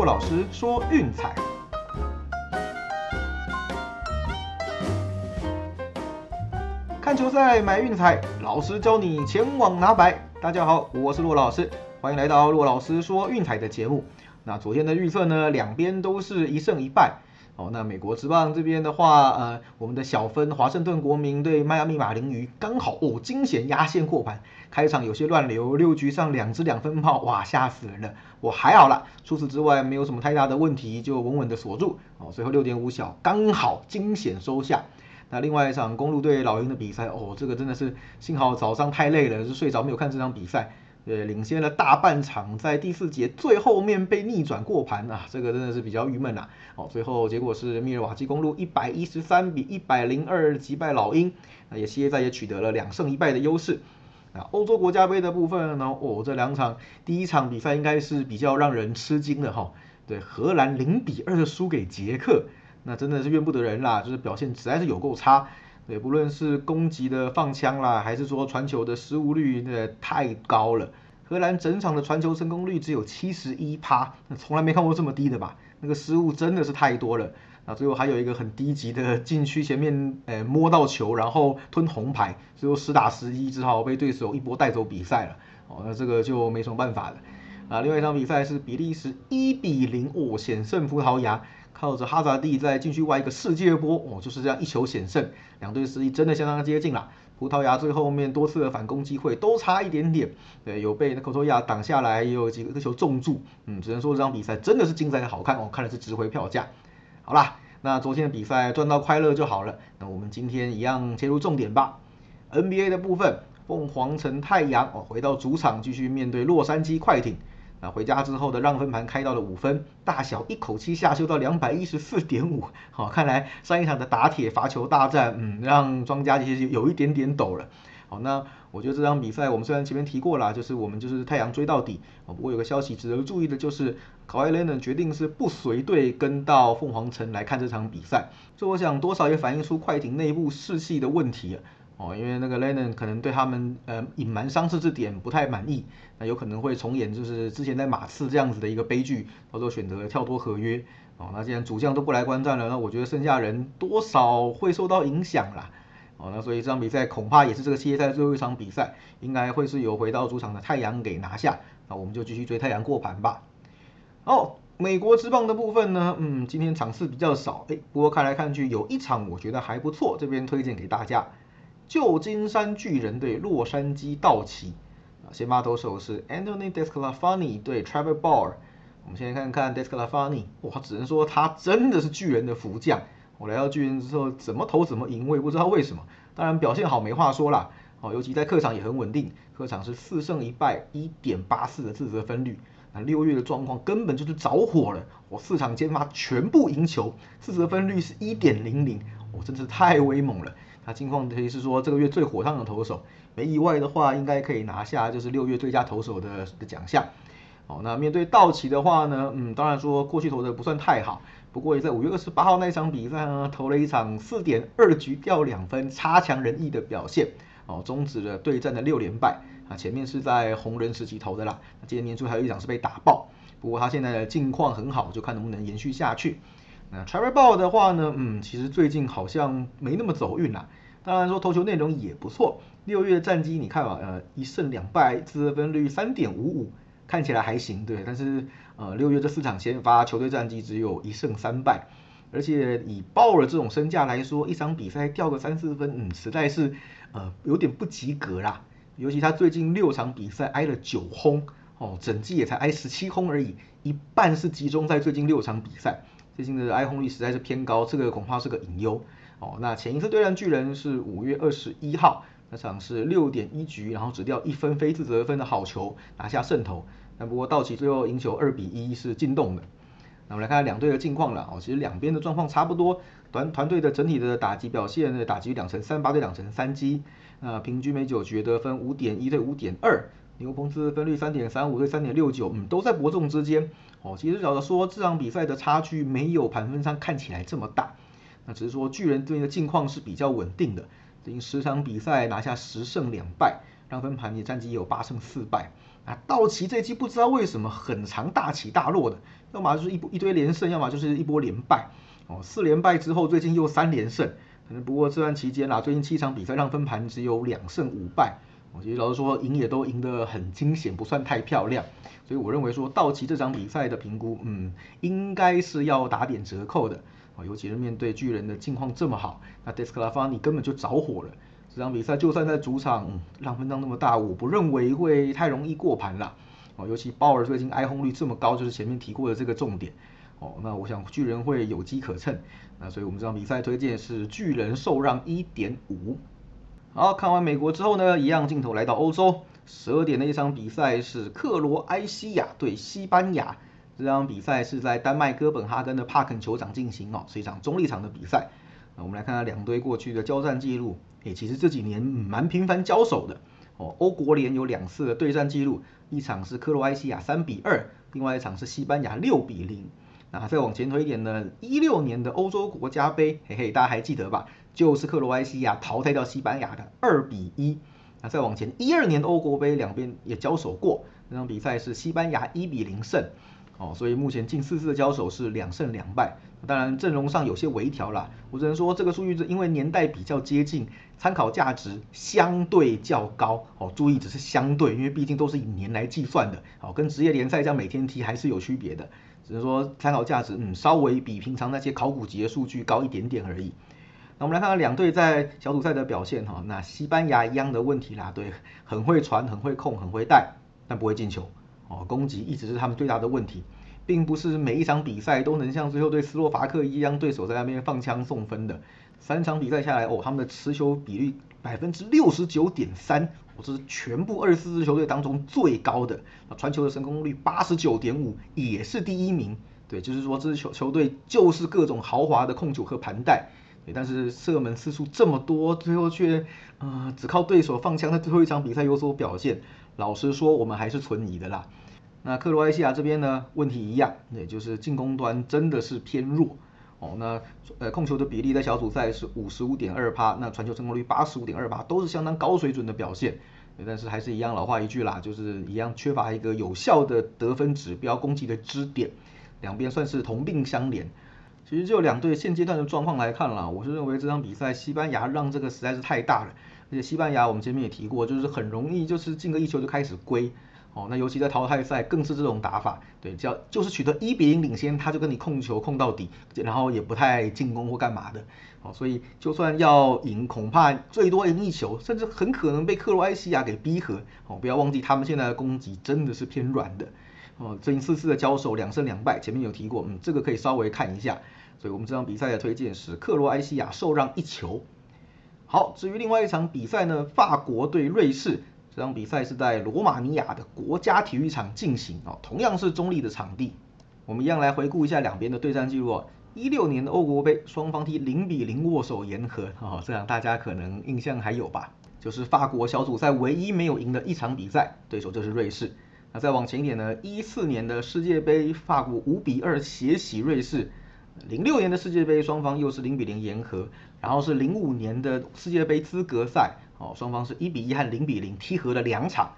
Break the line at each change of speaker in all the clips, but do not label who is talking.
洛老师说运彩。看球赛买运彩，老师教你前往拿白。大家好，我是洛老师，欢迎来到洛老师说运彩的节目。那昨天的预测呢，两边都是一胜一败。哦，那美国职棒这边的话，呃，我们的小分华盛顿国民对迈阿密马林鱼刚好哦，惊险压线过盘，开场有些乱流，六局上两支两分炮，哇，吓死人了。我还好了，除此之外没有什么太大的问题，就稳稳的锁住。哦，最后六点五小刚好惊险收下。那另外一场公路对老鹰的比赛，哦，这个真的是幸好早上太累了，就睡着没有看这场比赛。对，领先了大半场，在第四节最后面被逆转过盘啊，这个真的是比较郁闷呐。哦，最后结果是密尔瓦基公路一百一十三比一百零二击败老鹰，那也现在也取得了两胜一败的优势。啊，欧洲国家杯的部分呢，哦，这两场第一场比赛应该是比较让人吃惊的哈。对，荷兰零比二输给捷克，那真的是怨不得人啦，就是表现实在是有够差。对，不论是攻击的放枪啦，还是说传球的失误率，那太高了。荷兰整场的传球成功率只有七十一趴，从来没看过这么低的吧？那个失误真的是太多了。那最后还有一个很低级的禁区前面，呃，摸到球然后吞红牌，最后实打实一，只好被对手一波带走比赛了。哦，那这个就没什么办法了。啊，另外一场比赛是比利时一比零哦险胜葡萄牙。靠着哈扎蒂在禁区外一个世界波，哦，就是这样一球险胜，两队实力真的相当接近了。葡萄牙最后面多次的反攻机会都差一点点，对，有被那科托亚挡下来，也有几个球中柱，嗯，只能说这场比赛真的是精彩的好看哦，看的是值回票价。好啦，那昨天的比赛赚到快乐就好了。那我们今天一样切入重点吧。NBA 的部分，凤凰城太阳哦回到主场继续面对洛杉矶快艇。那回家之后的让分盘开到了五分，大小一口气下修到两百一十四点五。好，看来上一场的打铁罚球大战，嗯，让庄家其实有一点点抖了。好，那我觉得这场比赛我们虽然前面提过了，就是我们就是太阳追到底。哦，不过有个消息值得注意的就是，考艾雷呢决定是不随队跟到凤凰城来看这场比赛。这我想多少也反映出快艇内部士气的问题。哦，因为那个 Lennon 可能对他们呃隐瞒伤势这点不太满意，那有可能会重演就是之前在马刺这样子的一个悲剧，到时候选择跳脱合约。哦，那既然主将都不来观战了，那我觉得剩下人多少会受到影响啦。哦，那所以这场比赛恐怕也是这个系列赛最后一场比赛，应该会是由回到主场的太阳给拿下。那我们就继续追太阳过盘吧。哦，美国之棒的部分呢，嗯，今天场次比较少，哎，不过看来看去有一场我觉得还不错，这边推荐给大家。旧金山巨人对洛杉矶道奇，啊，先发投手是 Anthony Desclafani 对 Trevor Bauer。我们先看看 Desclafani，哇，只能说他真的是巨人的福将。我来到巨人之后，怎么投怎么赢，我也不知道为什么。当然表现好没话说啦，哦，尤其在客场也很稳定，客场是四胜一败，一点八四的自责分率。那六月的状况根本就是着火了，我四场先发全部赢球，自责分率是一点零零，我真是太威猛了。那近况可以是说这个月最火烫的投手，没意外的话，应该可以拿下就是六月最佳投手的的奖项。哦，那面对道奇的话呢，嗯，当然说过去投的不算太好，不过也在五月二十八号那一场比赛呢，投了一场四点二局掉两分，差强人意的表现，哦，终止了对战的六连败。啊，前面是在红人时期投的啦，今年年初还有一场是被打爆，不过他现在的近况很好，就看能不能延续下去。那 Trevor Ball 的话呢，嗯，其实最近好像没那么走运啦。当然说投球内容也不错，六月战绩你看吧，呃，一胜两败，自责分率三点五五，看起来还行，对。但是呃，六月这四场先发，球队战绩只有一胜三败，而且以鲍尔这种身价来说，一场比赛掉个三四分，嗯，实在是呃有点不及格啦。尤其他最近六场比赛挨了九轰，哦，整季也才挨十七轰而已，一半是集中在最近六场比赛。最近的挨轰率实在是偏高，这个恐怕是个隐忧哦。那前一次对战巨人是五月二十一号，那场是六点一局，然后只掉一分非自责分的好球，拿下胜投。那不过道奇最后赢球二比一是进洞的。那我们来看两队的近况了哦，其实两边的状况差不多，团团队的整体的打击表现呢，打击两成三八对两成三击，那平均每九局得分五点一对五点二。牛棚自分率三点三五对三点六九，嗯，都在伯仲之间。哦，其实老实说这场比赛的差距没有盘分上看起来这么大，那只是说巨人这边的境况是比较稳定的，等于十场比赛拿下十胜两败，让分盘也战绩也有八胜四败。啊，道奇这一季不知道为什么很长大起大落的，要么就是一波一堆连胜，要么就是一波连败。哦，四连败之后，最近又三连胜。可能不过这段期间啦，最近七场比赛让分盘只有两胜五败。我其实老实说，赢也都赢得很惊险，不算太漂亮。所以我认为说，道奇这场比赛的评估，嗯，应该是要打点折扣的。尤其是面对巨人的境况这么好，那 Desclafani 根本就着火了。这场比赛就算在主场，让分账那么大，我不认为会太容易过盘了。哦，尤其鲍尔最近挨轰率这么高，就是前面提过的这个重点。哦，那我想巨人会有机可乘。那所以我们这场比赛推荐是巨人受让一点五。好，看完美国之后呢，一样镜头来到欧洲，十二点的一场比赛是克罗埃西亚对西班牙。这场比赛是在丹麦哥本哈根的帕肯球场进行哦，是一场中立场的比赛。那我们来看看两队过去的交战记录。诶，其实这几年蛮频繁交手的哦。欧国联有两次的对战记录，一场是克罗埃西亚三比二，另外一场是西班牙六比零。那再往前推一点呢，一六年的欧洲国家杯，嘿嘿，大家还记得吧？就是克罗埃西亚淘汰掉西班牙的二比一。那再往前，一二年的欧国杯两边也交手过，那场比赛是西班牙一比零胜。哦，所以目前近四次的交手是两胜两败。当然阵容上有些微调啦，我只能说这个数据是因为年代比较接近，参考价值相对较高。哦，注意只是相对，因为毕竟都是以年来计算的。哦，跟职业联赛这样每天踢还是有区别的。只能说参考价值，嗯，稍微比平常那些考古级的数据高一点点而已。那我们来看看两队在小组赛的表现哈。那西班牙一样的问题啦，对，很会传，很会控，很会带，但不会进球。哦，攻击一直是他们最大的问题，并不是每一场比赛都能像最后对斯洛伐克一样，对手在那边放枪送分的。三场比赛下来，哦，他们的持球比率百分之六十九点三，哦，这是全部二十四支球队当中最高的。那传球的成功率八十九点五，也是第一名。对，就是说这支球球队就是各种豪华的控球和盘带。但是射门次数这么多，最后却，呃，只靠对手放枪，在最后一场比赛有所表现。老实说，我们还是存疑的啦。那克罗埃西亚这边呢，问题一样，也就是进攻端真的是偏弱哦。那呃控球的比例在小组赛是五十五点二趴，那传球成功率八十五点二趴，都是相当高水准的表现。但是还是一样老话一句啦，就是一样缺乏一个有效的得分指标攻击的支点，两边算是同病相怜。其实就两队现阶段的状况来看啦，我是认为这场比赛西班牙让这个实在是太大了，而且西班牙我们前面也提过，就是很容易就是进个一球就开始归。哦，那尤其在淘汰赛更是这种打法，对，叫就是取得一比零领先，他就跟你控球控到底，然后也不太进攻或干嘛的，哦，所以就算要赢，恐怕最多赢一球，甚至很可能被克罗埃西亚给逼和。哦，不要忘记他们现在的攻击真的是偏软的。哦，这一次次的交手两胜两败，前面有提过，嗯，这个可以稍微看一下。所以我们这场比赛的推荐是克罗埃西亚受让一球。好，至于另外一场比赛呢，法国对瑞士。这场比赛是在罗马尼亚的国家体育场进行哦，同样是中立的场地。我们一样来回顾一下两边的对战记录哦。一六年的欧国杯，双方踢零比零握手言和哦，这样大家可能印象还有吧？就是法国小组赛唯一没有赢的一场比赛，对手就是瑞士。那再往前一点呢？一四年的世界杯，法国五比二血洗瑞士。零六年的世界杯，双方又是零比零言和。然后是零五年的世界杯资格赛。哦，双方是一比一和零比零踢和了两场，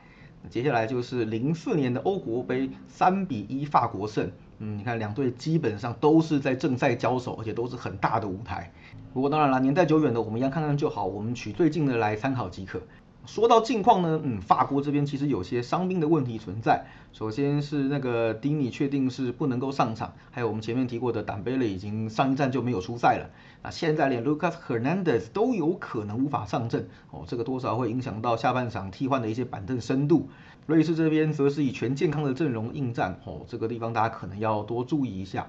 接下来就是零四年的欧国杯三比一法国胜，嗯，你看两队基本上都是在正赛交手，而且都是很大的舞台。不过当然了，年代久远的我们一样看看就好，我们取最近的来参考即可。说到近况呢，嗯，法国这边其实有些伤兵的问题存在。首先是那个丁尼确定是不能够上场，还有我们前面提过的丹贝勒已经上一站就没有出赛了。那现在连 Lucas Hernandez 都有可能无法上阵哦，这个多少会影响到下半场替换的一些板凳深度。瑞士这边则是以全健康的阵容应战哦，这个地方大家可能要多注意一下。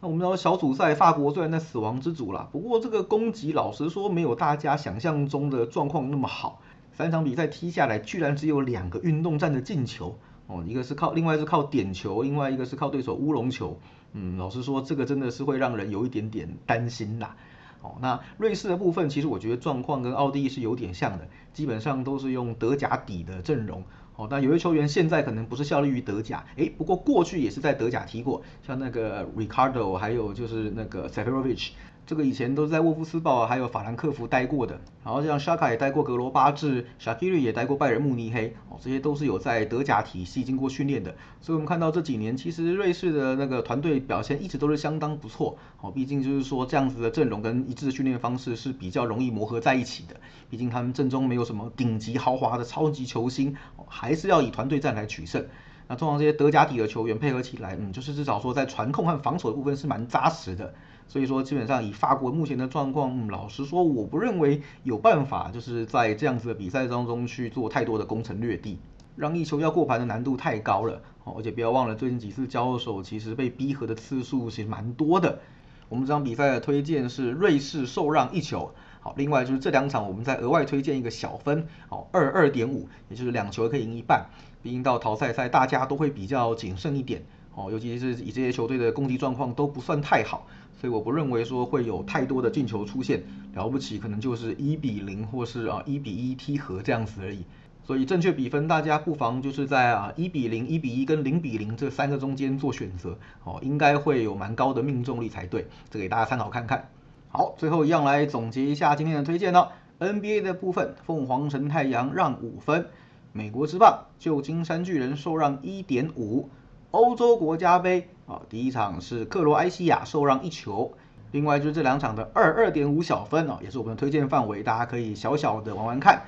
那我们知道小组赛法国虽然在死亡之组啦，不过这个攻击老实说没有大家想象中的状况那么好。三场比赛踢下来，居然只有两个运动战的进球哦，一个是靠，另外是靠点球，另外一个是靠对手乌龙球。嗯，老实说，这个真的是会让人有一点点担心啦。哦，那瑞士的部分，其实我觉得状况跟奥地利是有点像的，基本上都是用德甲底的阵容。哦，那有些球员现在可能不是效力于德甲，诶，不过过去也是在德甲踢过，像那个 Ricardo，还有就是那个 Seferovic。这个以前都是在沃夫斯堡还有法兰克福待过的，然后像沙卡也待过格罗巴治，沙基瑞也待过拜仁慕尼黑，哦，这些都是有在德甲体系经过训练的，所以我们看到这几年其实瑞士的那个团队表现一直都是相当不错，哦，毕竟就是说这样子的阵容跟一致的训练方式是比较容易磨合在一起的，毕竟他们阵中没有什么顶级豪华的超级球星，还是要以团队战来取胜。那通常这些德甲底的球员配合起来，嗯，就是至少说在传控和防守的部分是蛮扎实的。所以说基本上以法国目前的状况，嗯，老实说，我不认为有办法就是在这样子的比赛当中去做太多的攻城略地，让一球要过盘的难度太高了。哦，而且不要忘了最近几次交手，其实被逼和的次数其实蛮多的。我们这场比赛的推荐是瑞士受让一球。好，另外就是这两场我们再额外推荐一个小分，哦，二二点五，也就是两球可以赢一半。毕竟到淘汰赛，大家都会比较谨慎一点，哦，尤其是以这些球队的攻击状况都不算太好，所以我不认为说会有太多的进球出现，了不起可能就是一比零或是啊一比一踢和这样子而已。所以正确比分大家不妨就是在啊一比零、一比一跟零比零这三个中间做选择，哦，应该会有蛮高的命中率才对，这给大家参考看看。好，最后一样来总结一下今天的推荐呢，NBA 的部分，凤凰城太阳让五分。美国之棒，旧金山巨人受让一点五。欧洲国家杯啊，第一场是克罗埃西亚受让一球。另外就是这两场的二二点五小分哦，也是我们的推荐范围，大家可以小小的玩玩看。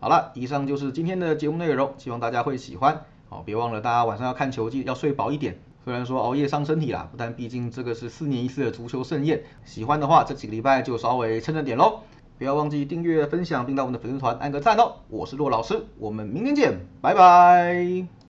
好了，以上就是今天的节目内容，希望大家会喜欢。哦，别忘了大家晚上要看球，记要睡饱一点。虽然说熬夜伤身体啦，但毕竟这个是四年一次的足球盛宴。喜欢的话，这几个礼拜就稍微撑着点喽。不要忘记订阅、分享，并到我们的粉丝团按个赞哦！我是骆老师，我们明天见，拜拜。